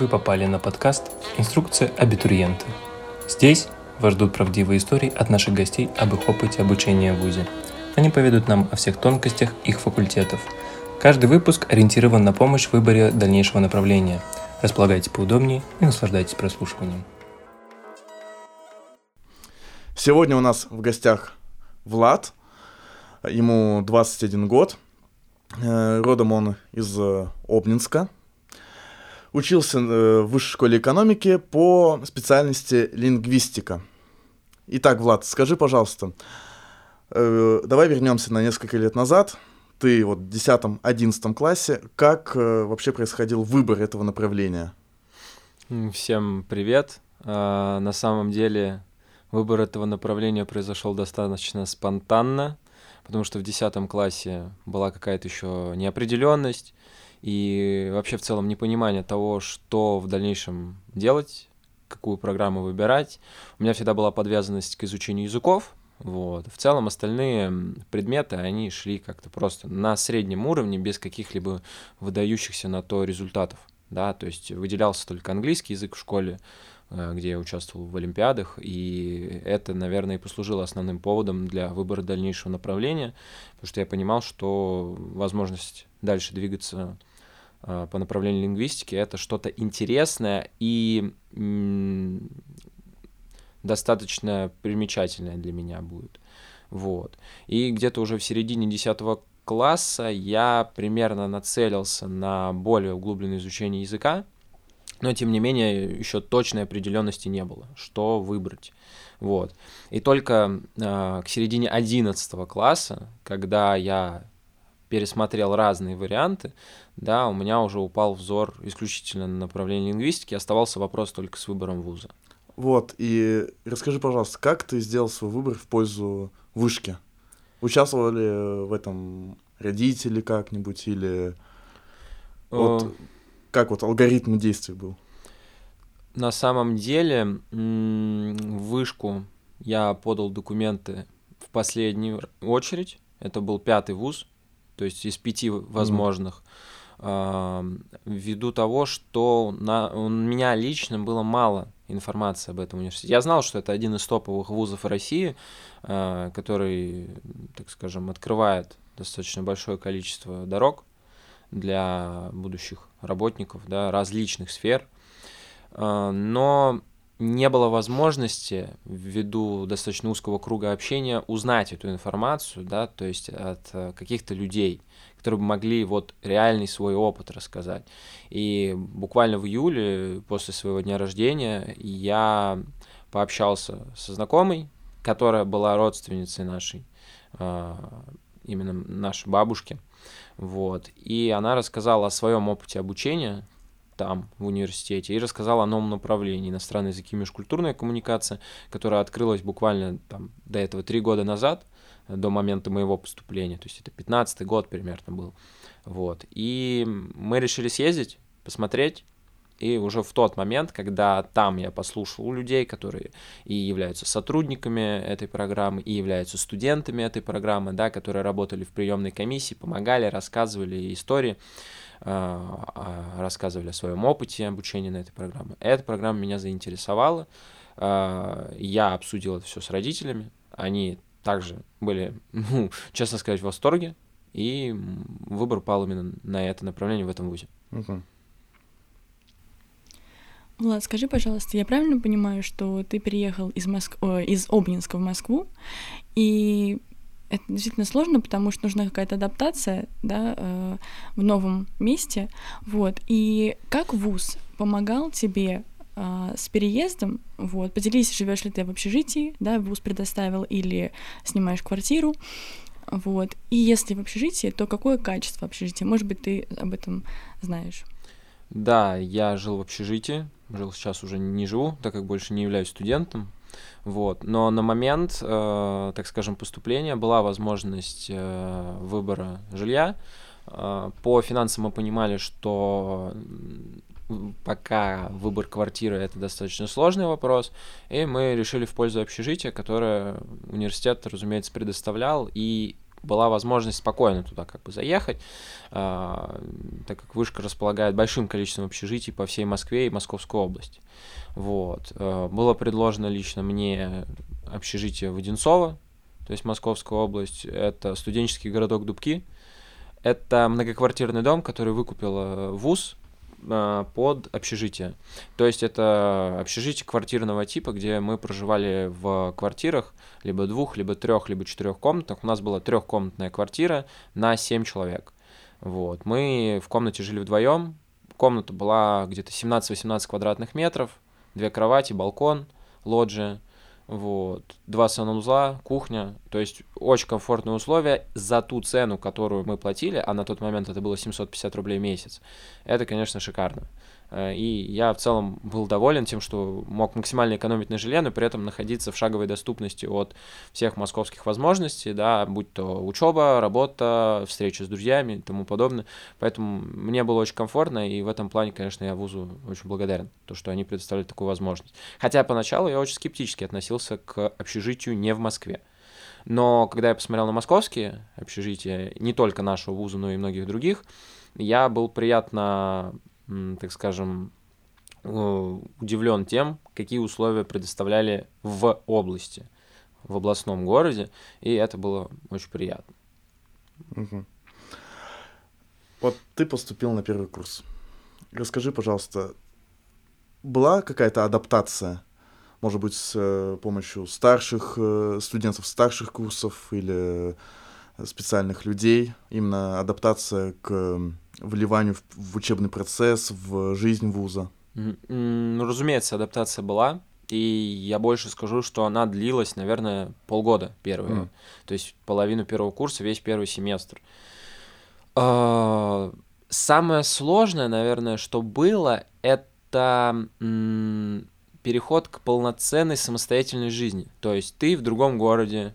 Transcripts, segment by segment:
Вы попали на подкаст «Инструкция абитуриента». Здесь вас ждут правдивые истории от наших гостей об их опыте обучения в ВУЗе. Они поведут нам о всех тонкостях их факультетов. Каждый выпуск ориентирован на помощь в выборе дальнейшего направления. Располагайтесь поудобнее и наслаждайтесь прослушиванием. Сегодня у нас в гостях Влад. Ему 21 год. Э, родом он из э, Обнинска. Учился э, в высшей школе экономики по специальности лингвистика. Итак, Влад, скажи, пожалуйста, давай вернемся на несколько лет назад. Ты вот в 10-11 классе. Как вообще происходил выбор этого направления? Всем привет. На самом деле выбор этого направления произошел достаточно спонтанно потому что в 10 классе была какая-то еще неопределенность и вообще в целом непонимание того, что в дальнейшем делать, какую программу выбирать. У меня всегда была подвязанность к изучению языков, вот. В целом остальные предметы, они шли как-то просто на среднем уровне, без каких-либо выдающихся на то результатов. Да, то есть выделялся только английский язык в школе, Э, где я участвовал в Олимпиадах, и это, наверное, и послужило основным поводом для выбора дальнейшего направления, потому что я понимал, что возможность дальше двигаться по направлению лингвистики это что-то интересное и достаточно примечательное для меня будет. Вот. И где-то уже в середине 10 класса я примерно нацелился на более углубленное изучение языка, но тем не менее еще точной определенности не было, что выбрать. Вот. И только э, к середине 11 класса, когда я пересмотрел разные варианты, да, у меня уже упал взор исключительно на направление лингвистики, оставался вопрос только с выбором вуза. Вот, и расскажи, пожалуйста, как ты сделал свой выбор в пользу вышки? Участвовали в этом родители как-нибудь или... Вот, э, как вот алгоритм действий был? На самом деле, в вышку я подал документы в последнюю очередь. Это был пятый вуз, то есть из пяти возможных. Mm-hmm. Ввиду того, что на, у меня лично было мало информации об этом университете. Я знал, что это один из топовых вузов России, а, который, так скажем, открывает достаточно большое количество дорог для будущих работников да, различных сфер, а, но не было возможности ввиду достаточно узкого круга общения узнать эту информацию, да, то есть от э, каких-то людей, которые бы могли вот реальный свой опыт рассказать. И буквально в июле, после своего дня рождения, я пообщался со знакомой, которая была родственницей нашей, а, именно нашей бабушки, вот. И она рассказала о своем опыте обучения там, в университете, и рассказала о новом направлении иностранные языки и межкультурная коммуникация, которая открылась буквально там, до этого три года назад, до момента моего поступления, то есть это 15 год примерно был. Вот. И мы решили съездить, посмотреть, и уже в тот момент, когда там я послушал людей, которые и являются сотрудниками этой программы, и являются студентами этой программы, да, которые работали в приемной комиссии, помогали, рассказывали истории, рассказывали о своем опыте обучения на этой программе. Эта программа меня заинтересовала. А, я обсудил это все с родителями. Они также были, ну, честно сказать, в восторге. И выбор пал именно на это направление в этом вузе. Uh-huh. Влад, скажи, пожалуйста, я правильно понимаю, что ты переехал из, Моск... О, из Обнинска в Москву, и это действительно сложно, потому что нужна какая-то адаптация, да, э, в новом месте, вот. И как вуз помогал тебе э, с переездом, вот, поделись, живешь ли ты в общежитии, да, вуз предоставил или снимаешь квартиру, вот. И если в общежитии, то какое качество общежития? Может быть, ты об этом знаешь? Да, я жил в общежитии, жил сейчас уже не живу, так как больше не являюсь студентом. Вот. Но на момент, э, так скажем, поступления была возможность э, выбора жилья. Э, по финансам мы понимали, что пока выбор квартиры это достаточно сложный вопрос, и мы решили в пользу общежития, которое университет, разумеется, предоставлял, и была возможность спокойно туда как бы заехать, а, так как вышка располагает большим количеством общежитий по всей Москве и Московской области. Вот. А, было предложено лично мне общежитие Воденцова, то есть Московская область, это студенческий городок Дубки, это многоквартирный дом, который выкупил ВУЗ а, под общежитие. То есть это общежитие квартирного типа, где мы проживали в квартирах, либо двух, либо трех, либо четырех комнатах. У нас была трехкомнатная квартира на семь человек. Вот. Мы в комнате жили вдвоем. Комната была где-то 17-18 квадратных метров, две кровати, балкон, лоджия. Вот. Два санузла, кухня. То есть очень комфортные условия за ту цену, которую мы платили, а на тот момент это было 750 рублей в месяц. Это, конечно, шикарно. Э, и я в целом был доволен тем, что мог максимально экономить на жилье, но при этом находиться в шаговой доступности от всех московских возможностей, да, будь то учеба, работа, встречи с друзьями и тому подобное. Поэтому мне было очень комфортно, и в этом плане, конечно, я вузу очень благодарен, то, что они предоставили такую возможность. Хотя поначалу я очень скептически относился к общежитию не в Москве. Но когда я посмотрел на московские общежития, не только нашего вуза, но и многих других, я был приятно так скажем, удивлен тем, какие условия предоставляли в области, в областном городе, и это было очень приятно. Угу. Вот ты поступил на первый курс. Расскажи, пожалуйста, была какая-то адаптация, может быть, с э, помощью старших э, студентов старших курсов или специальных людей, именно адаптация к вливанию в, в учебный процесс, в жизнь вуза? Ну, разумеется, адаптация была. И я больше скажу, что она длилась, наверное, полгода первые. Mm. То есть половину первого курса, весь первый семестр. А, самое сложное, наверное, что было, это переход к полноценной самостоятельной жизни. То есть ты в другом городе,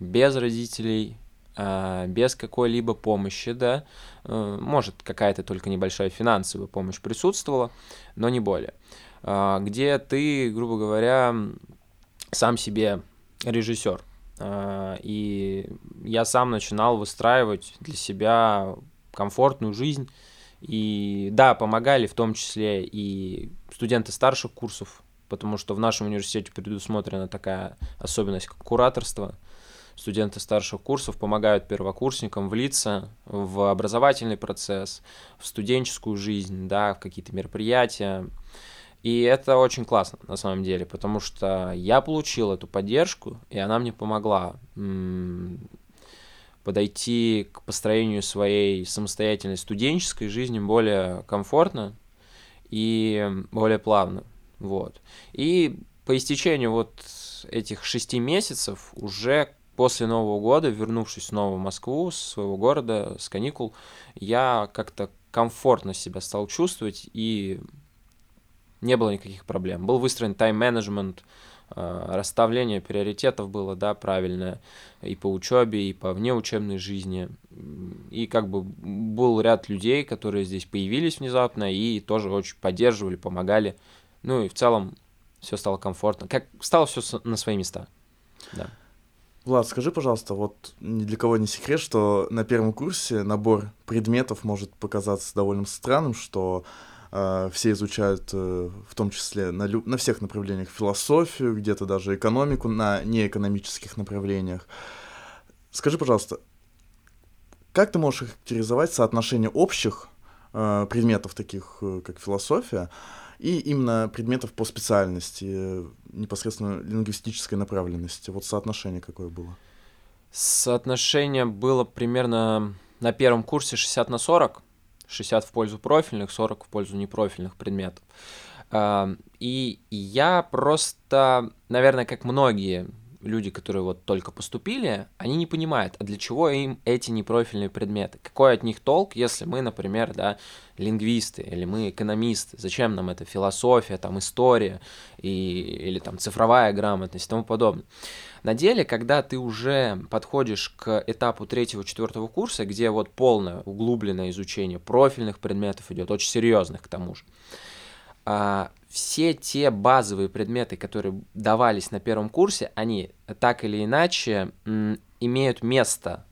без родителей, без какой-либо помощи, да, э, может какая-то только небольшая финансовая помощь присутствовала, но не более, а, где ты, грубо говоря, сам себе режиссер. А, и я сам начинал выстраивать для себя комфортную жизнь. И да, помогали в том числе и студенты старших курсов, потому что в нашем университете предусмотрена такая особенность, как кураторство – студенты старших курсов помогают первокурсникам влиться в образовательный процесс, в студенческую жизнь, да, в какие-то мероприятия. И это очень классно, на самом деле, потому что я получил эту поддержку, и она мне помогла подойти к построению своей самостоятельной студенческой жизни более комфортно и более плавно. Вот. И по истечению вот этих шести месяцев уже после Нового года, вернувшись снова в Москву, с своего города, с каникул, я как-то комфортно себя стал чувствовать, и не было никаких проблем. Был выстроен тайм-менеджмент, э, расставление приоритетов было, да, правильное, и по учебе, и по внеучебной жизни. И как бы был ряд людей, которые здесь появились внезапно и тоже очень поддерживали, помогали. Ну и в целом все стало комфортно. Как стало все на свои места. Да. Влад, скажи, пожалуйста, вот ни для кого не секрет, что на первом курсе набор предметов может показаться довольно странным, что э, все изучают, э, в том числе на, лю- на всех направлениях, философию, где-то даже экономику на неэкономических направлениях. Скажи, пожалуйста, как ты можешь характеризовать соотношение общих э, предметов, таких э, как философия, и именно предметов по специальности, непосредственно лингвистической направленности. Вот соотношение какое было? Соотношение было примерно на первом курсе 60 на 40. 60 в пользу профильных, 40 в пользу непрофильных предметов. И я просто, наверное, как многие люди, которые вот только поступили, они не понимают, а для чего им эти непрофильные предметы? Какой от них толк, если мы, например, да, лингвисты или мы экономисты? Зачем нам это философия, там, история и, или там цифровая грамотность и тому подобное? На деле, когда ты уже подходишь к этапу третьего-четвертого курса, где вот полное углубленное изучение профильных предметов идет, очень серьезных к тому же, а, все те базовые предметы, которые давались на первом курсе, они так или иначе имеют место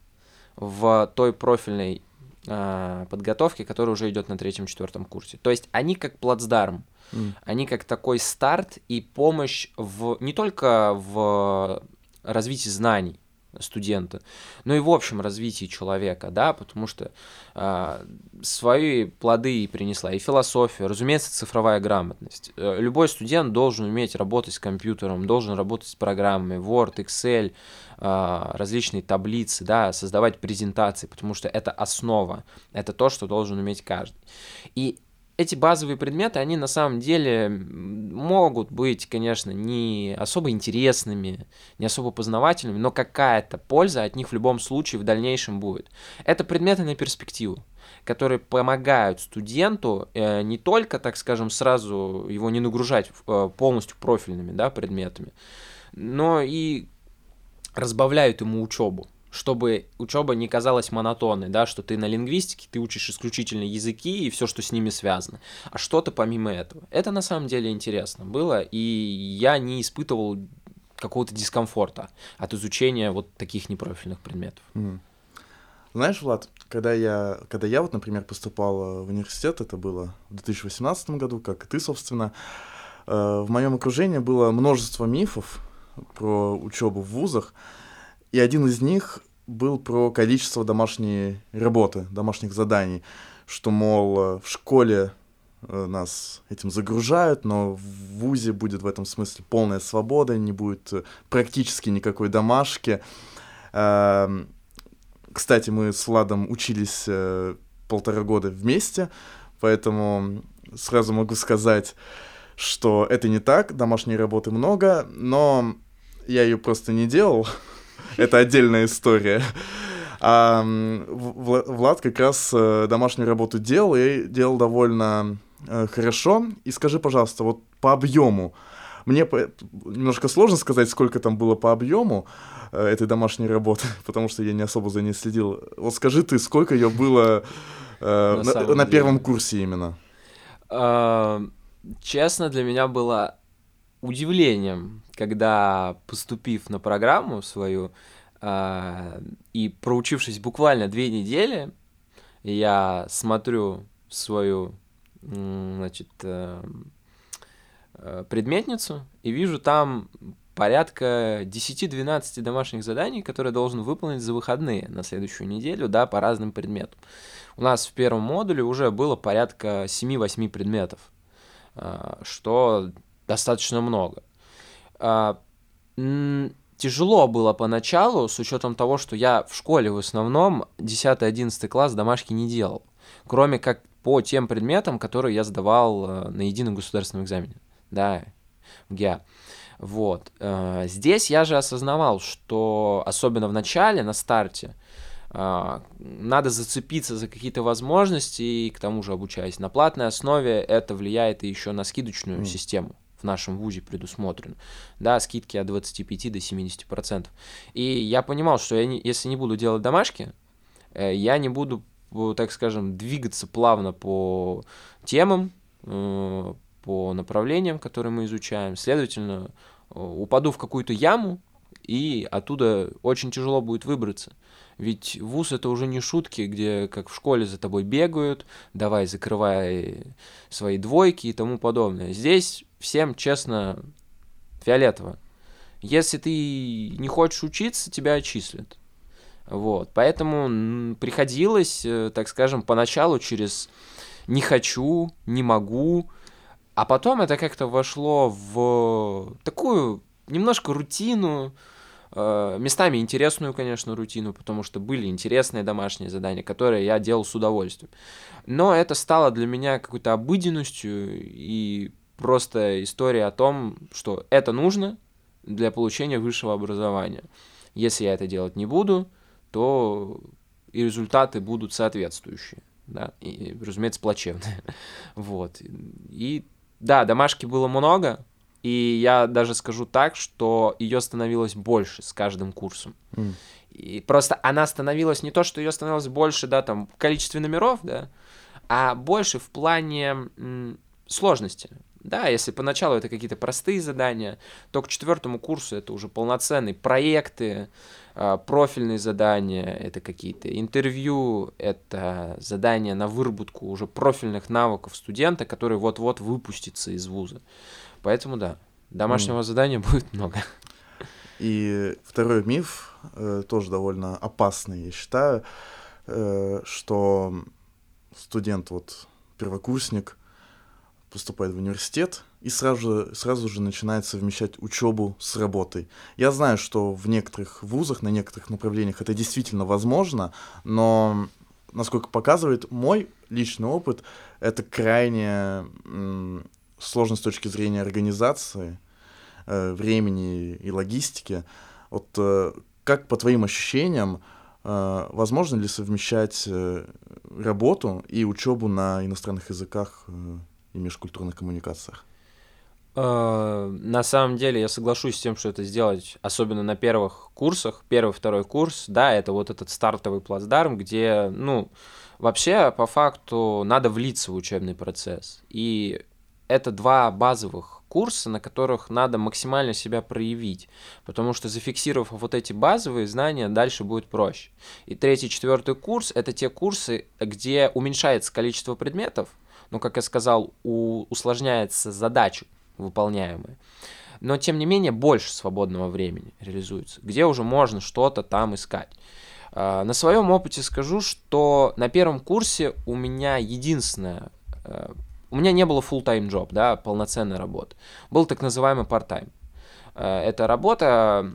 в той профильной э, подготовке, которая уже идет на третьем-четвертом курсе. То есть они как плацдарм, mm. они как такой старт и помощь в не только в развитии знаний, студента, но и в общем развитии человека, да, потому что э, свои плоды принесла и философия, разумеется, цифровая грамотность. Э, любой студент должен уметь работать с компьютером, должен работать с программами Word, Excel, э, различные таблицы, да, создавать презентации, потому что это основа, это то, что должен уметь каждый. И эти базовые предметы, они на самом деле могут быть, конечно, не особо интересными, не особо познавательными, но какая-то польза от них в любом случае в дальнейшем будет. Это предметы на перспективу которые помогают студенту э, не только, так скажем, сразу его не нагружать э, полностью профильными да, предметами, но и разбавляют ему учебу чтобы учеба не казалась монотонной, да, что ты на лингвистике, ты учишь исключительно языки и все, что с ними связано, а что-то помимо этого. Это на самом деле интересно было, и я не испытывал какого-то дискомфорта от изучения вот таких непрофильных предметов. Mm. Знаешь, Влад, когда я, когда я вот, например, поступал в университет, это было в 2018 году, как и ты, собственно, э, в моем окружении было множество мифов про учебу в вузах, и один из них был про количество домашней работы, домашних заданий, что, мол, э, в школе э, нас этим загружают, но в ВУЗе будет в этом смысле полная свобода, не будет э, практически никакой домашки. Эм, кстати, мы с Владом учились полтора года вместе, поэтому сразу могу сказать, что это не так, домашней работы много, но я ее просто не делал, это отдельная история. А Влад как раз э, домашнюю работу делал и делал довольно э, хорошо. И скажи, пожалуйста, вот по объему. Мне немножко сложно сказать, сколько там было по объему э, этой домашней работы, потому что я не особо за ней следил. Вот скажи ты, сколько ее было на, на, на первом курсе именно? А, честно, для меня было удивлением, когда, поступив на программу свою э, и проучившись буквально две недели, я смотрю свою, значит, э, э, предметницу и вижу там порядка 10-12 домашних заданий, которые должен выполнить за выходные на следующую неделю, да, по разным предметам. У нас в первом модуле уже было порядка 7-8 предметов, а, что достаточно много. А, тяжело было поначалу, с учетом того, что я в школе в основном 10-11 класс домашки не делал, кроме как по тем предметам, которые я сдавал э, на едином государственном экзамене, да, в ГИА. Вот. Э, здесь я же осознавал, что особенно в начале, на старте, э, надо зацепиться за какие-то возможности, и к тому же обучаясь на платной основе, это влияет еще на скидочную mm. систему в нашем ВУЗе предусмотрено, да, скидки от 25 до 70%. И я понимал, что я не, если не буду делать домашки, э, я не буду, э, так скажем, двигаться плавно по темам, э, по направлениям, которые мы изучаем. Следовательно, упаду в какую-то яму, и оттуда очень тяжело будет выбраться. Ведь вуз это уже не шутки, где как в школе за тобой бегают, давай закрывай свои двойки и тому подобное. Здесь всем честно фиолетово. Если ты не хочешь учиться, тебя отчислят. Вот, поэтому приходилось, э, так скажем, поначалу через не хочу, не могу, а потом это как-то вошло в такую немножко рутину, э, местами интересную, конечно, рутину, потому что были интересные домашние задания, которые я делал с удовольствием. Но это стало для меня какой-то обыденностью и просто история о том, что это нужно для получения высшего образования. Если я это делать не буду, то и результаты будут соответствующие, да, и, разумеется, плачевные. вот. И да, домашки было много, и я даже скажу так, что ее становилось больше с каждым курсом. Mm. И просто она становилась не то, что ее становилось больше, да, там, в количестве номеров, да, а больше в плане м, сложности Да, если поначалу это какие-то простые задания, то к четвертому курсу это уже полноценные проекты, а, профильные задания, это какие-то интервью, это задания на выработку уже профильных навыков студента, который вот-вот выпустится из вуза. Поэтому да, домашнего mm. задания будет много. И второй миф, э, тоже довольно опасный, я считаю, э, что студент, вот первокурсник, поступает в университет и сразу же, сразу же начинает совмещать учебу с работой. Я знаю, что в некоторых вузах, на некоторых направлениях это действительно возможно, но, насколько показывает мой личный опыт, это крайне сложно с точки зрения организации, э, времени и логистики. Вот э, как по твоим ощущениям, э, возможно ли совмещать работу и учебу на иностранных языках и межкультурных коммуникациях? Э, на самом деле я соглашусь с тем, что это сделать, особенно на первых курсах, первый, второй курс, да, это вот этот стартовый плацдарм, где, ну, вообще, по факту, надо влиться в учебный процесс. И это два базовых курса, на которых надо максимально себя проявить, потому что зафиксировав вот эти базовые знания, дальше будет проще. И третий, четвертый курс — это те курсы, где уменьшается количество предметов, но, как я сказал, у, усложняется задача выполняемая. Но, тем не менее, больше свободного времени реализуется, где уже можно что-то там искать. А, на своем опыте скажу, что на первом курсе у меня единственное, э, у меня не было full-time job, да, полноценной работы. Был так называемый part-time. Э, это работа,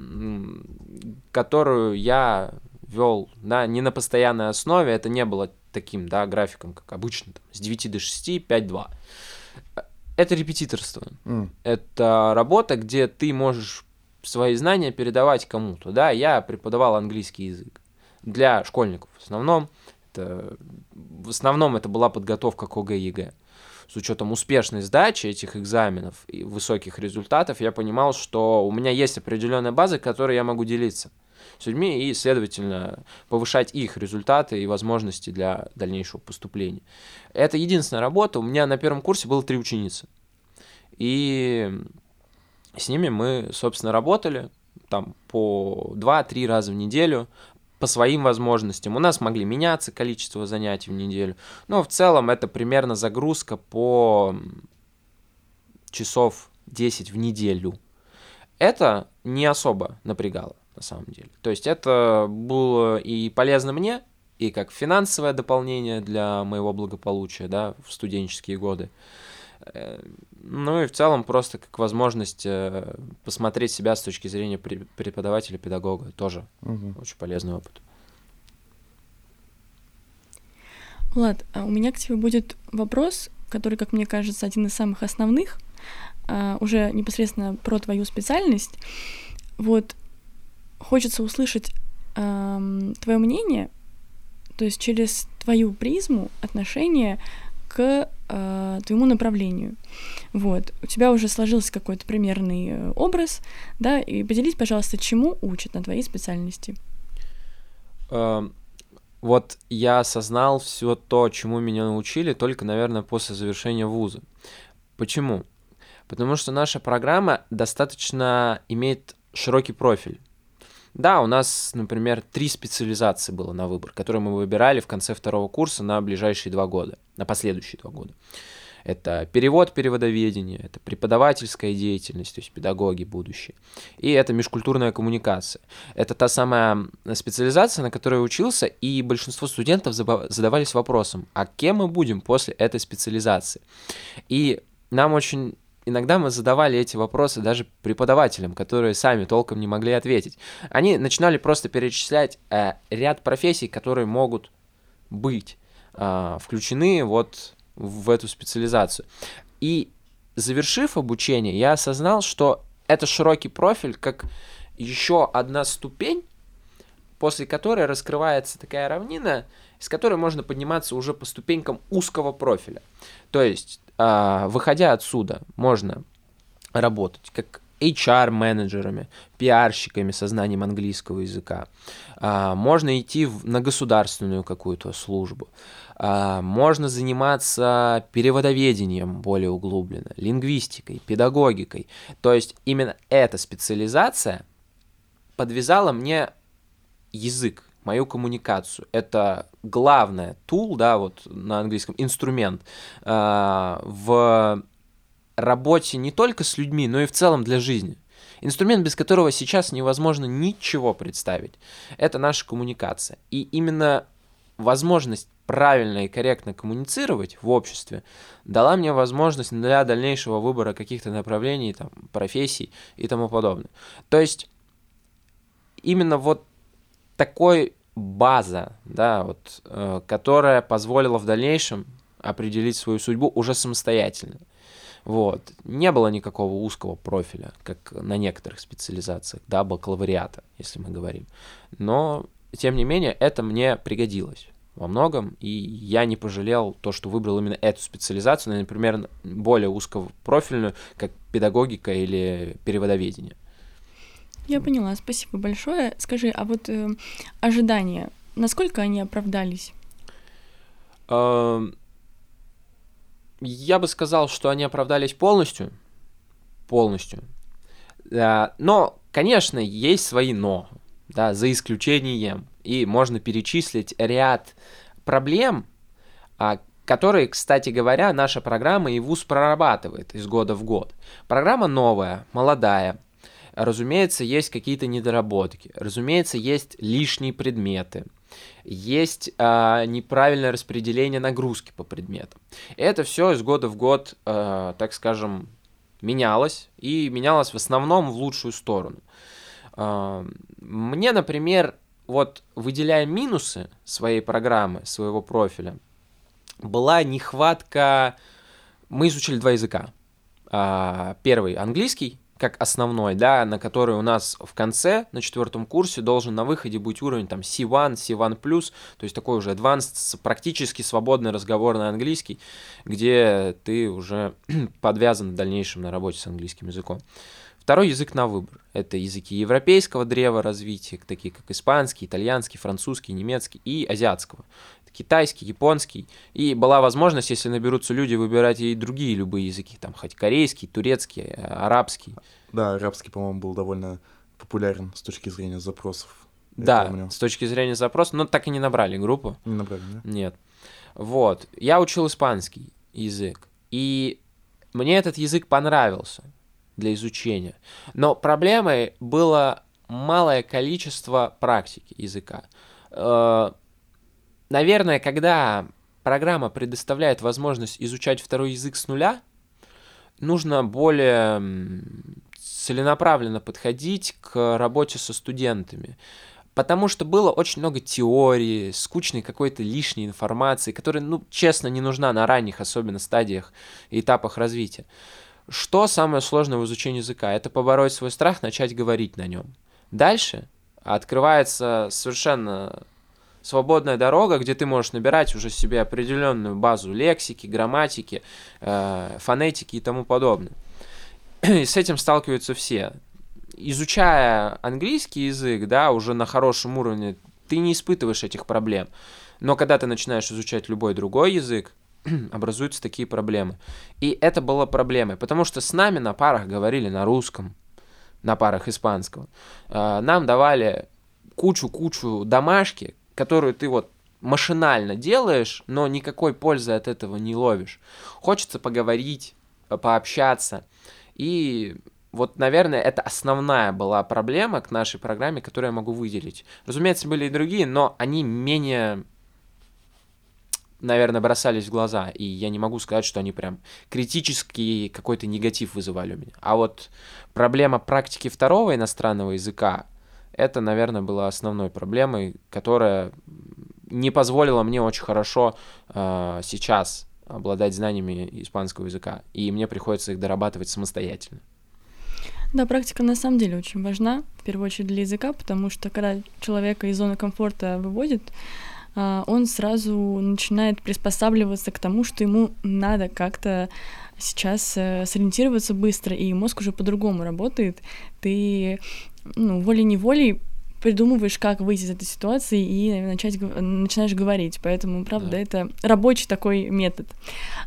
которую я вел да, не на постоянной основе, это не было таким, да, графиком, как обычно, там, с 9 до 6, 5-2. Это репетиторство. Mm. Это работа, где ты можешь свои знания передавать кому-то. Да, я преподавал английский язык для школьников в основном. Это, в основном это была подготовка к ОГЭ ЕГЭ. С учетом успешной сдачи этих экзаменов и высоких результатов, я понимал, что у меня есть определенная база, которой я могу делиться с людьми и, следовательно, повышать их результаты и возможности для дальнейшего поступления. Это единственная работа. У меня на первом курсе было три ученицы. И с ними мы, собственно, работали там по 2-3 раза в неделю по своим возможностям. У нас могли меняться количество занятий в неделю. Но в целом это примерно загрузка по часов 10 в неделю. Это не особо напрягало на самом деле. То есть это было и полезно мне, и как финансовое дополнение для моего благополучия, да, в студенческие годы. Э, ну и в целом просто как возможность э, посмотреть себя с точки зрения преподавателя, педагога. Тоже угу. очень полезный опыт. Влад, а у меня к тебе будет вопрос, который, как мне кажется, один из самых основных, а, уже непосредственно про твою специальность. Вот хочется услышать эм, твое мнение, то есть через твою призму отношения к э, твоему направлению. Вот. У тебя уже сложился какой-то примерный э, образ, да, и поделись, пожалуйста, чему учат на твоей специальности. Эм, вот я осознал все то, чему меня научили, только, наверное, после завершения вуза. Почему? Потому что наша программа достаточно имеет широкий профиль. Да, у нас, например, три специализации было на выбор, которые мы выбирали в конце второго курса на ближайшие два года, на последующие два года. Это перевод, переводоведение, это преподавательская деятельность, то есть педагоги будущие. И это межкультурная коммуникация. Это та самая специализация, на которой учился, и большинство студентов задавались вопросом, а кем мы будем после этой специализации? И нам очень иногда мы задавали эти вопросы даже преподавателям, которые сами толком не могли ответить. Они начинали просто перечислять э, ряд профессий, которые могут быть э, включены вот в эту специализацию. И завершив обучение, я осознал, что это широкий профиль, как еще одна ступень, после которой раскрывается такая равнина, с которой можно подниматься уже по ступенькам узкого профиля. То есть а, выходя отсюда, можно работать как HR-менеджерами, пиарщиками со знанием английского языка. А, можно идти на государственную какую-то службу. А, можно заниматься переводоведением более углубленно, лингвистикой, педагогикой. То есть именно эта специализация подвязала мне язык, мою коммуникацию. Это главное тул, да, вот на английском, инструмент э, в работе не только с людьми, но и в целом для жизни. Инструмент, без которого сейчас невозможно ничего представить. Это наша коммуникация. И именно возможность правильно и корректно коммуницировать в обществе дала мне возможность для дальнейшего выбора каких-то направлений, там, профессий и тому подобное. То есть именно вот такой база, да, вот, э, которая позволила в дальнейшем определить свою судьбу уже самостоятельно. Вот. Не было никакого узкого профиля, как на некоторых специализациях, да, бакалавриата, если мы говорим. Но, тем не менее, это мне пригодилось во многом, и я не пожалел то, что выбрал именно эту специализацию, например, более узкопрофильную, как педагогика или переводоведение. Я поняла, спасибо большое. Скажи, а вот э, ожидания, насколько они оправдались? Эм, я бы сказал, что они оправдались полностью. Полностью. Но, конечно, есть свои но, да, за исключением. И можно перечислить ряд проблем, а, которые, кстати говоря, наша программа и ВУЗ прорабатывает из года в год. Программа новая, молодая, Разумеется, есть какие-то недоработки. Разумеется, есть лишние предметы. Есть э, неправильное распределение нагрузки по предметам. Это все из года в год, э, так скажем, менялось. И менялось в основном в лучшую сторону. Э, мне, например, вот выделяя минусы своей программы, своего профиля, была нехватка... Мы изучили два языка. Первый английский, как основной, да, на который у нас в конце, на четвертом курсе, должен на выходе быть уровень там C1, C1+, то есть такой уже advanced, практически свободный разговор на английский, где ты уже подвязан в дальнейшем на работе с английским языком. Второй язык на выбор. Это языки европейского древа развития, такие как испанский, итальянский, французский, немецкий и азиатского китайский, японский. И была возможность, если наберутся люди, выбирать и другие любые языки, там хоть корейский, турецкий, э, арабский. Да, арабский, по-моему, был довольно популярен с точки зрения запросов. Да, с точки зрения запросов, но так и не набрали группу. Не набрали, да? Нет. Вот. Я учил испанский язык. И мне этот язык понравился для изучения. Но проблемой было малое количество практики языка. Наверное, когда программа предоставляет возможность изучать второй язык с нуля, нужно более целенаправленно подходить к работе со студентами. Потому что было очень много теории, скучной какой-то лишней информации, которая, ну, честно, не нужна на ранних, особенно стадиях и этапах развития. Что самое сложное в изучении языка? Это побороть свой страх, начать говорить на нем. Дальше открывается совершенно свободная дорога, где ты можешь набирать уже себе определенную базу лексики, грамматики, э, фонетики и тому подобное. И с этим сталкиваются все. Изучая английский язык, да, уже на хорошем уровне, ты не испытываешь этих проблем. Но когда ты начинаешь изучать любой другой язык, образуются такие проблемы. И это было проблемой, потому что с нами на парах говорили на русском, на парах испанского. Э, нам давали кучу-кучу домашки, которую ты вот машинально делаешь, но никакой пользы от этого не ловишь. Хочется поговорить, пообщаться. И вот, наверное, это основная была проблема к нашей программе, которую я могу выделить. Разумеется, были и другие, но они менее, наверное, бросались в глаза. И я не могу сказать, что они прям критический какой-то негатив вызывали у меня. А вот проблема практики второго иностранного языка, это, наверное, была основной проблемой, которая не позволила мне очень хорошо э, сейчас обладать знаниями испанского языка, и мне приходится их дорабатывать самостоятельно. Да, практика на самом деле очень важна, в первую очередь для языка, потому что когда человека из зоны комфорта выводит, а, он сразу начинает приспосабливаться к тому, что ему надо как-то сейчас э, сориентироваться быстро, и мозг уже по-другому работает. Ты ну, волей-неволей придумываешь, как выйти из этой ситуации и начать, начинаешь говорить. Поэтому, правда, да. это рабочий такой метод.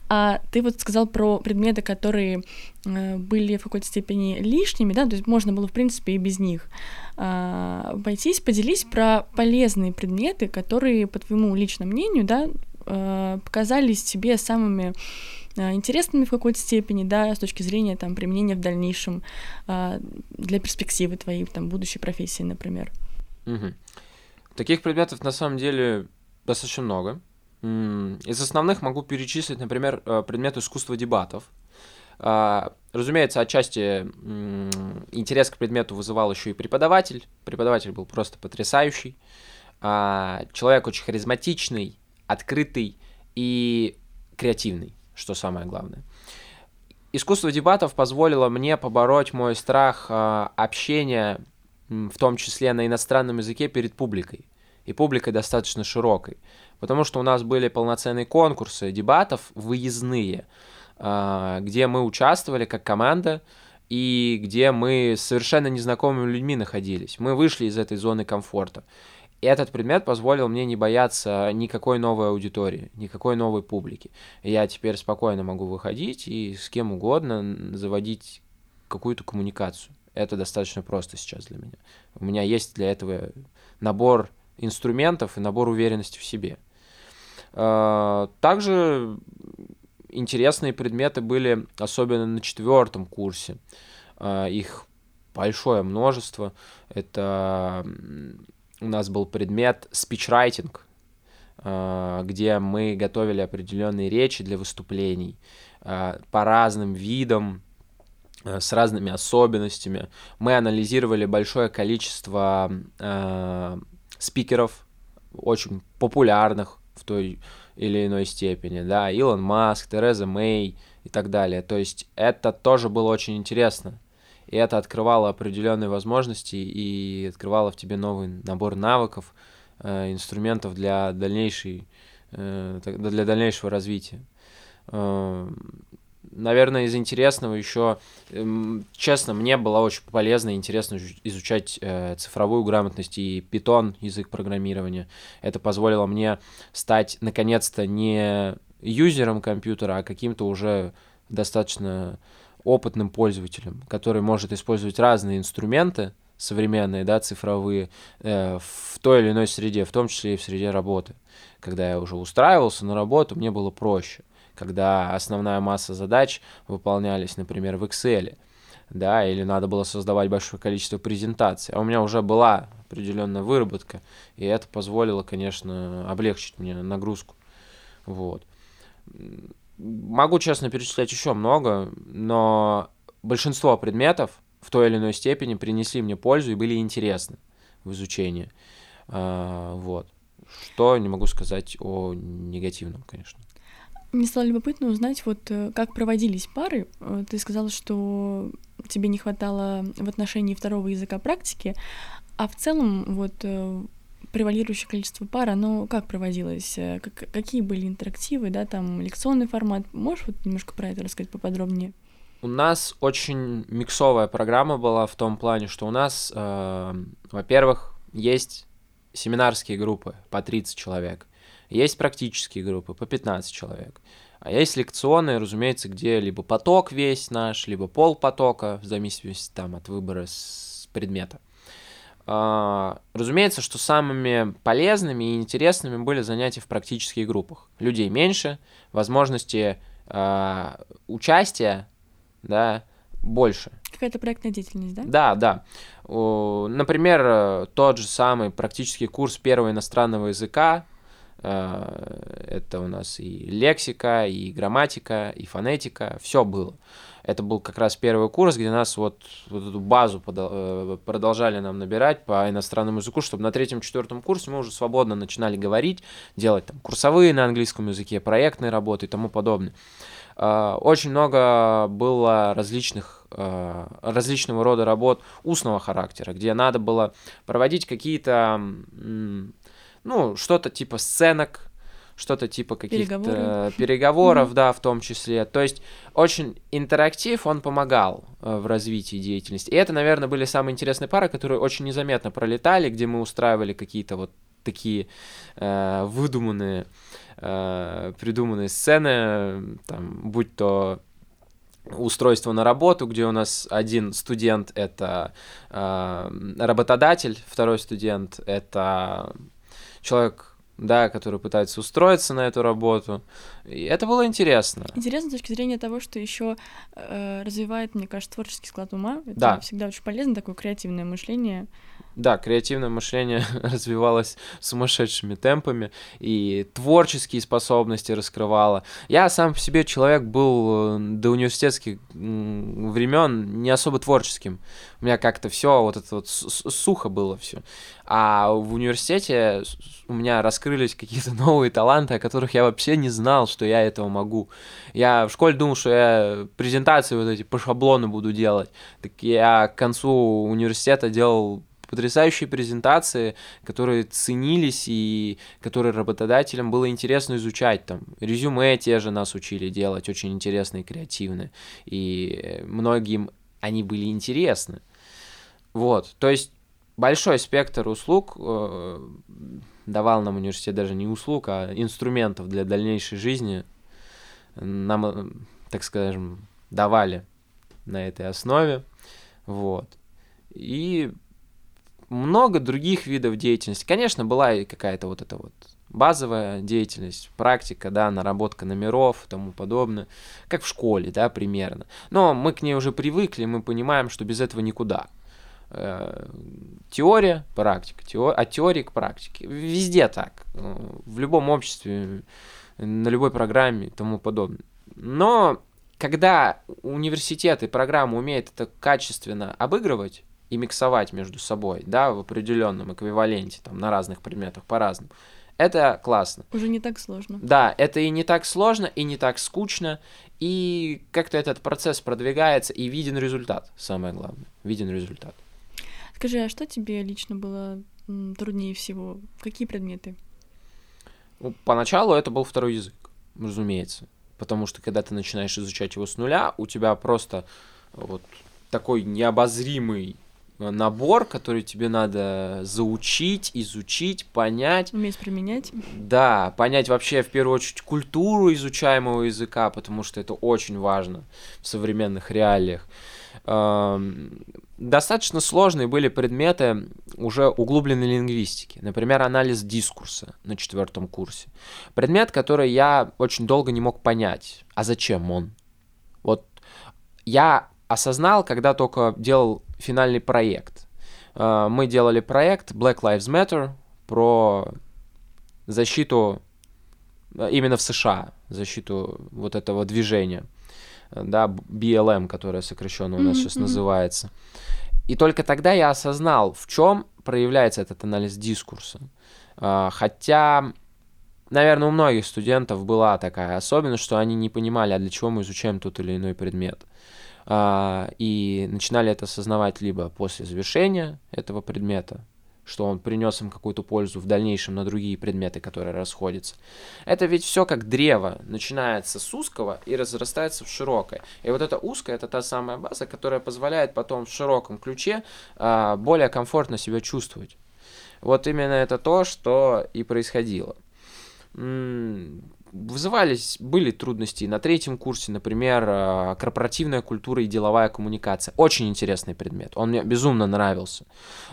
А ты вот сказал про предметы, которые э, были в какой-то степени лишними, да, то есть можно было, в принципе, и без них а, обойтись. Поделись про полезные предметы, которые, по твоему личному мнению, да, э, показались тебе самыми интересными в какой-то степени, да, с точки зрения там применения в дальнейшем э, для перспективы твоей там будущей профессии, например. Угу. Таких предметов на самом деле достаточно много. Из основных могу перечислить, например, э, предмет искусства дебатов. Разумеется, отчасти интерес к предмету вызывал еще и преподаватель. Преподаватель был просто потрясающий. Человек очень харизматичный, открытый и креативный что самое главное. Искусство дебатов позволило мне побороть мой страх э, общения, в том числе на иностранном языке, перед публикой. И публикой достаточно широкой. Потому что у нас были полноценные конкурсы дебатов выездные, э, где мы участвовали как команда, и где мы с совершенно незнакомыми людьми находились. Мы вышли из этой зоны комфорта. Этот предмет позволил мне не бояться никакой новой аудитории, никакой новой публики. Я теперь спокойно могу выходить и с кем угодно заводить какую-то коммуникацию. Это достаточно просто сейчас для меня. У меня есть для этого набор инструментов и набор уверенности в себе. А, также интересные предметы были, особенно на четвертом курсе. А, их большое множество. Это у нас был предмет спичрайтинг, а, где мы готовили определенные речи для выступлений а, по разным видам, а, с разными особенностями. Мы анализировали большое количество спикеров, очень популярных в той или иной степени, да, Илон Маск, Тереза Мэй и так далее. То есть это тоже было очень интересно и это открывало определенные возможности и открывало в тебе новый набор навыков, э, инструментов для дальнейшей, э, для дальнейшего развития. Э, наверное, из интересного еще, э, честно, мне было очень полезно и интересно изучать э, цифровую грамотность и Python, язык программирования. Это позволило мне стать, наконец-то, не юзером компьютера, а каким-то уже достаточно опытным пользователем, который может использовать разные инструменты современные, да, цифровые, э, в той или иной среде, в том числе и в среде работы. Когда я уже устраивался на работу, мне было проще. Когда основная масса задач выполнялись, например, в Excel, да, или надо было создавать большое количество презентаций. А у меня уже была определенная выработка, и это позволило, конечно, облегчить мне нагрузку. Вот. Могу честно перечислять еще много, но большинство предметов в той или иной степени принесли мне пользу и были интересны в изучении. А, вот. Что не могу сказать о негативном, конечно. Мне стало любопытно узнать, вот э, как проводились пары. Э, ты сказала, что тебе не хватало в отношении второго языка практики, а в целом вот э, превалирующее количество пар, оно как проводилось? Э, как, какие были интерактивы, да, там лекционный формат? Можешь вот немножко про это рассказать поподробнее? У нас очень миксовая программа была в том плане, что у нас, э, во-первых, есть семинарские группы по 30 человек, есть практические группы по 15 человек, а есть лекционные, разумеется, где либо поток весь наш, либо пол потока, в зависимости там от выбора с предмета. Разумеется, что самыми полезными и интересными были занятия в практических группах. Людей меньше, возможности э, участия, да, больше. Какая-то проектная деятельность, да? Да, да. Например, тот же самый практический курс первого иностранного языка. Э, это у нас и лексика, и грамматика, и фонетика. Все было. Это был как раз первый курс, где нас вот, вот эту базу э, продолжали нам набирать по иностранному языку, чтобы на третьем-четвертом курсе мы уже свободно начинали говорить, делать там курсовые на английском языке, проектные работы и тому подобное. А, очень много было различных, различного рода работ устного характера, где надо было проводить какие-то ну, что-то типа сценок, что-то типа каких-то Переговоры. переговоров, Мгм. да, в том числе. То есть очень интерактив, он помогал э, в развитии деятельности. И это, наверное, были самые интересные пары, которые очень незаметно пролетали, где мы устраивали какие-то вот такие э, выдуманные, э, придуманные сцены, там, будь то устройство на работу, где у нас один студент это э, работодатель, второй студент это человек, да, который пытается устроиться на эту работу. И это было интересно. Интересно с точки зрения того, что еще развивает, мне кажется, творческий склад ума. Это Да. всегда очень полезно, такое креативное мышление. Да, креативное мышление развивалось сумасшедшими темпами и творческие способности раскрывало. Я сам по себе человек был э, до университетских времен не особо творческим. У меня как-то все вот это вот сухо было все. А в университете у меня раскрылись какие-то новые таланты, о которых я вообще не знал, что я этого могу. Я в школе думал, что я презентации вот эти по шаблону буду делать. Так я к концу университета делал потрясающие презентации, которые ценились и которые работодателям было интересно изучать. Там резюме те же нас учили делать, очень интересные, креативные. И э, многим они были интересны. Вот, то есть большой спектр услуг э, давал нам университет даже не услуг, а инструментов для дальнейшей жизни нам, э, так скажем, давали на этой основе. Вот. И много других видов деятельности. Конечно, была и какая-то вот эта вот базовая деятельность, практика, да, наработка номеров и тому подобное, как в школе, да, примерно. Но мы к ней уже привыкли, мы понимаем, что без этого никуда. Э, Теория, практика, тео- от теории к практике. Везде так. Э, В любом обществе, на любой программе и тому подобное. Но когда университет и программа умеет это качественно обыгрывать и миксовать между собой, да, в определенном эквиваленте, там, на разных предметах по-разному, это классно. Уже не так сложно. Да, это и не так сложно, и не так скучно, и как-то этот процесс продвигается, и виден результат, самое главное, виден результат. Скажи, а что тебе лично было труднее всего? Какие предметы? Ну, поначалу это был второй язык, разумеется. Потому что когда ты начинаешь изучать его с нуля, у тебя просто вот такой необозримый набор, который тебе надо заучить, изучить, понять. Уметь применять? Да, понять вообще в первую очередь культуру изучаемого языка, потому что это очень важно в современных реалиях. Эм, Достаточно сложные были предметы уже углубленной лингвистики. Например, анализ дискурса на четвертом курсе. Предмет, который я очень долго не мог понять. А зачем он? Вот я осознал, когда только делал финальный проект. Э, Мы делали проект Black Lives Matter про защиту э, именно в США, защиту вот этого движения, э, да, BLM, которое сокращенно у нас Мгм, сейчас называется. И только тогда я осознал, в чем проявляется этот анализ дискурса. Хотя, наверное, у многих студентов была такая особенность, что они не понимали, а для чего мы изучаем тот или иной предмет. А, И начинали это осознавать либо после завершения этого предмета, что он принес им какую-то пользу в дальнейшем на другие предметы, которые расходятся. Это ведь все как древо, начинается с узкого и разрастается в широкое. И вот это узкое, это та самая база, которая позволяет потом в широком ключе а, более комфортно себя чувствовать. Вот именно это то, что и происходило. Вызывались, были трудности на третьем курсе, например, а, корпоративная культура и деловая коммуникация. Очень интересный предмет, он мне безумно нравился.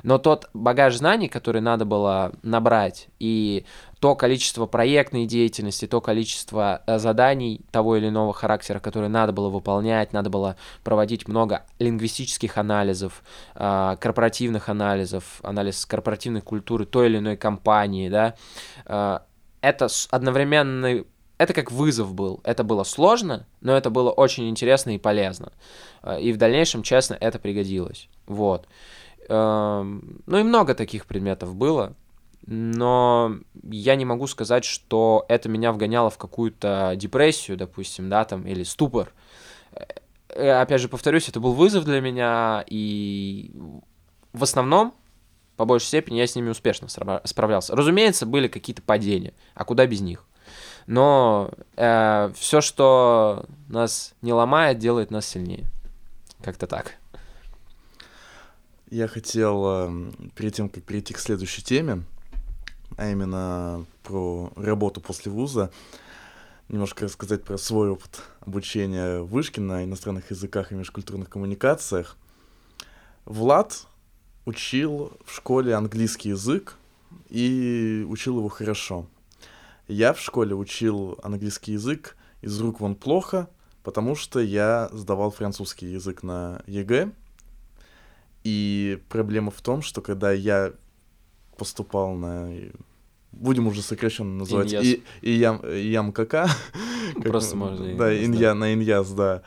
Но тот багаж знаний, который надо было набрать, и то количество проектной деятельности, то количество э, заданий того или иного характера, которые надо было выполнять, надо было проводить много лингвистических анализов, а, корпоративных анализов, анализ корпоративной культуры той или иной компании, да, это одновременно, это как вызов был, это было сложно, но это было очень интересно и полезно, А, и в дальнейшем, честно, это пригодилось, вот. Эм, Ну и много таких предметов было, но я не могу сказать, что это меня вгоняло в какую-то депрессию, допустим, да, там, или ступор. Э, Опять же, повторюсь, это был вызов для меня, и в основном по большей степени я с ними успешно справлялся. Разумеется, были какие-то падения, а куда без них? Но э, все, что нас не ломает, делает нас сильнее. Как-то так. Я хотел, э, перед тем, как перейти к следующей теме, а именно про работу после вуза, немножко рассказать про свой опыт обучения в вышке на иностранных языках и межкультурных коммуникациях. Влад учил в школе английский язык и учил его хорошо. Я в школе учил английский язык из рук вон плохо, потому что я сдавал французский язык на ЕГЭ. И проблема в том, что когда я поступал на будем уже сокращенно называть, Иньяс. и, и ям, и ям КК. как Просто можно Да, инъя-, на инъяз, да.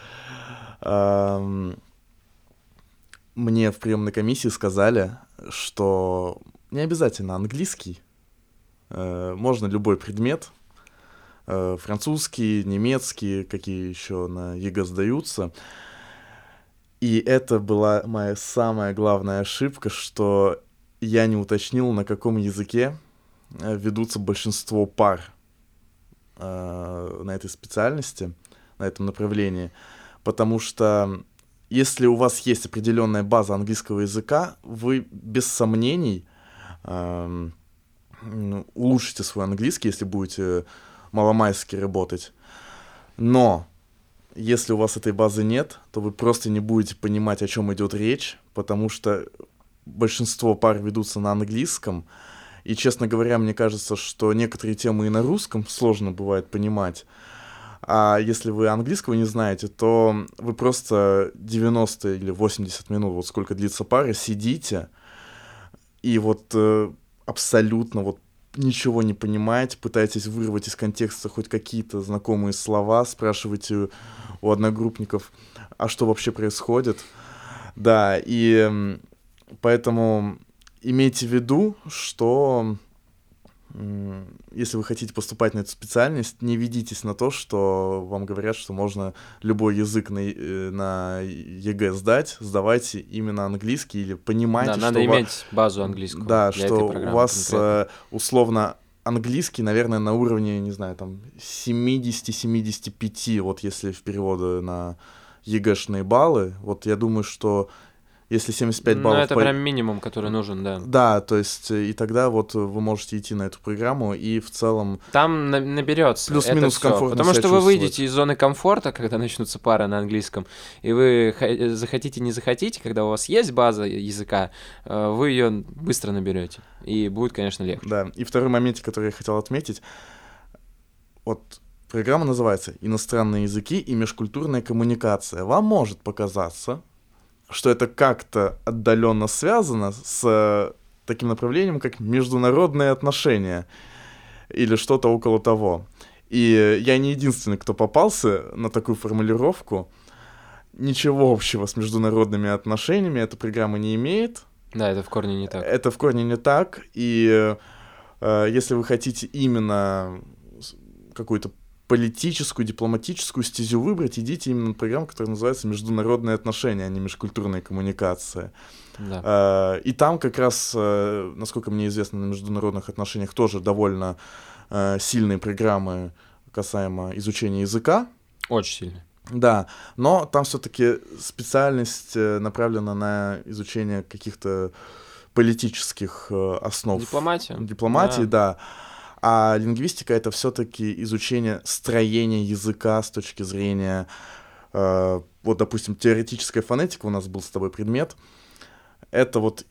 Мне в приемной комиссии сказали, что не обязательно английский, э, можно любой предмет, э, французский, немецкий, какие еще на ЕГЭ сдаются. И это была моя самая главная ошибка, что я не уточнил, на каком языке э, ведутся большинство пар на этой специальности, на этом направлении. Потому что если у вас есть определенная база английского языка, вы без сомнений ну, улучшите свой английский, если будете маломайски работать. Но если у вас этой базы нет, то вы просто не будете понимать, о чем идет речь, потому что большинство пар ведутся на английском. И, честно говоря, мне кажется, что некоторые темы и на русском сложно бывает понимать. А если вы английского не знаете, то вы просто 90 или 80 минут, вот сколько длится пара, сидите и вот э, абсолютно вот ничего не понимаете, пытаетесь вырвать из контекста хоть какие-то знакомые слова, спрашиваете у одногруппников, а что вообще происходит. Да, и поэтому имейте в виду, что если вы хотите поступать на эту специальность, не ведитесь на то, что вам говорят, что можно любой язык на, э, на ЕГЭ сдать, сдавайте именно английский или понимайте, Да, что надо ва- иметь базу английского. да, что у вас конкретно. э, условно английский, наверное, на уровне, не знаю, там 70-75, вот если в переводы на ЕГЭшные баллы, вот я думаю, что если 75 Ну, баллов... это по- прям минимум, который нужен, да. Да, то есть э, и тогда вот э, вы можете идти на эту программу и в целом... Там на- наберется. Плюс-минус комфортно Потому что вы выйдете из зоны комфорта, когда начнутся пары на английском, и вы ха- захотите, не захотите, когда у вас есть база языка, э, вы ее быстро наберете. И будет, конечно, легче. Да, и второй момент, который я хотел отметить, вот программа называется «Иностранные языки и межкультурная коммуникация». Вам может показаться, что это как-то отдаленно связано с э, таким направлением, как международные отношения или что-то около того. И я не единственный, кто попался на такую формулировку. Ничего общего с международными отношениями эта программа не имеет. Да, это в корне не так. Это в корне не так. И э, если вы хотите именно какую-то политическую, дипломатическую стезю выбрать, идите именно на программу, которая называется «Международные отношения», а не «Межкультурная коммуникация». Да. Э, И там как раз, э, насколько мне известно, на международных отношениях тоже довольно э, сильные программы касаемо изучения языка. Очень сильно. Да, но там все-таки специальность э, направлена на изучение каких-то политических основ. Дипломатия. Дипломатии, Да. да. А лингвистика это все-таки изучение строения языка с точки зрения, э, вот, допустим, теоретическая фонетика у нас был с тобой предмет. Это вот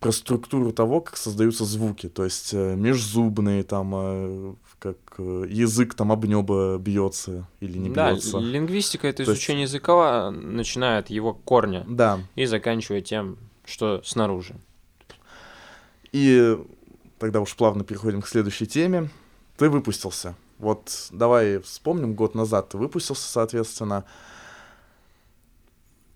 про структуру того, как создаются звуки, то есть э, межзубные, там, э, как э, язык там об небо бьется или не да, бьется. лингвистика это То есть- изучение языка, начиная от его корня Да. и заканчивая тем, что снаружи. И тогда уж плавно переходим к следующей теме. Ты выпустился. Вот давай вспомним, год назад ты выпустился, соответственно.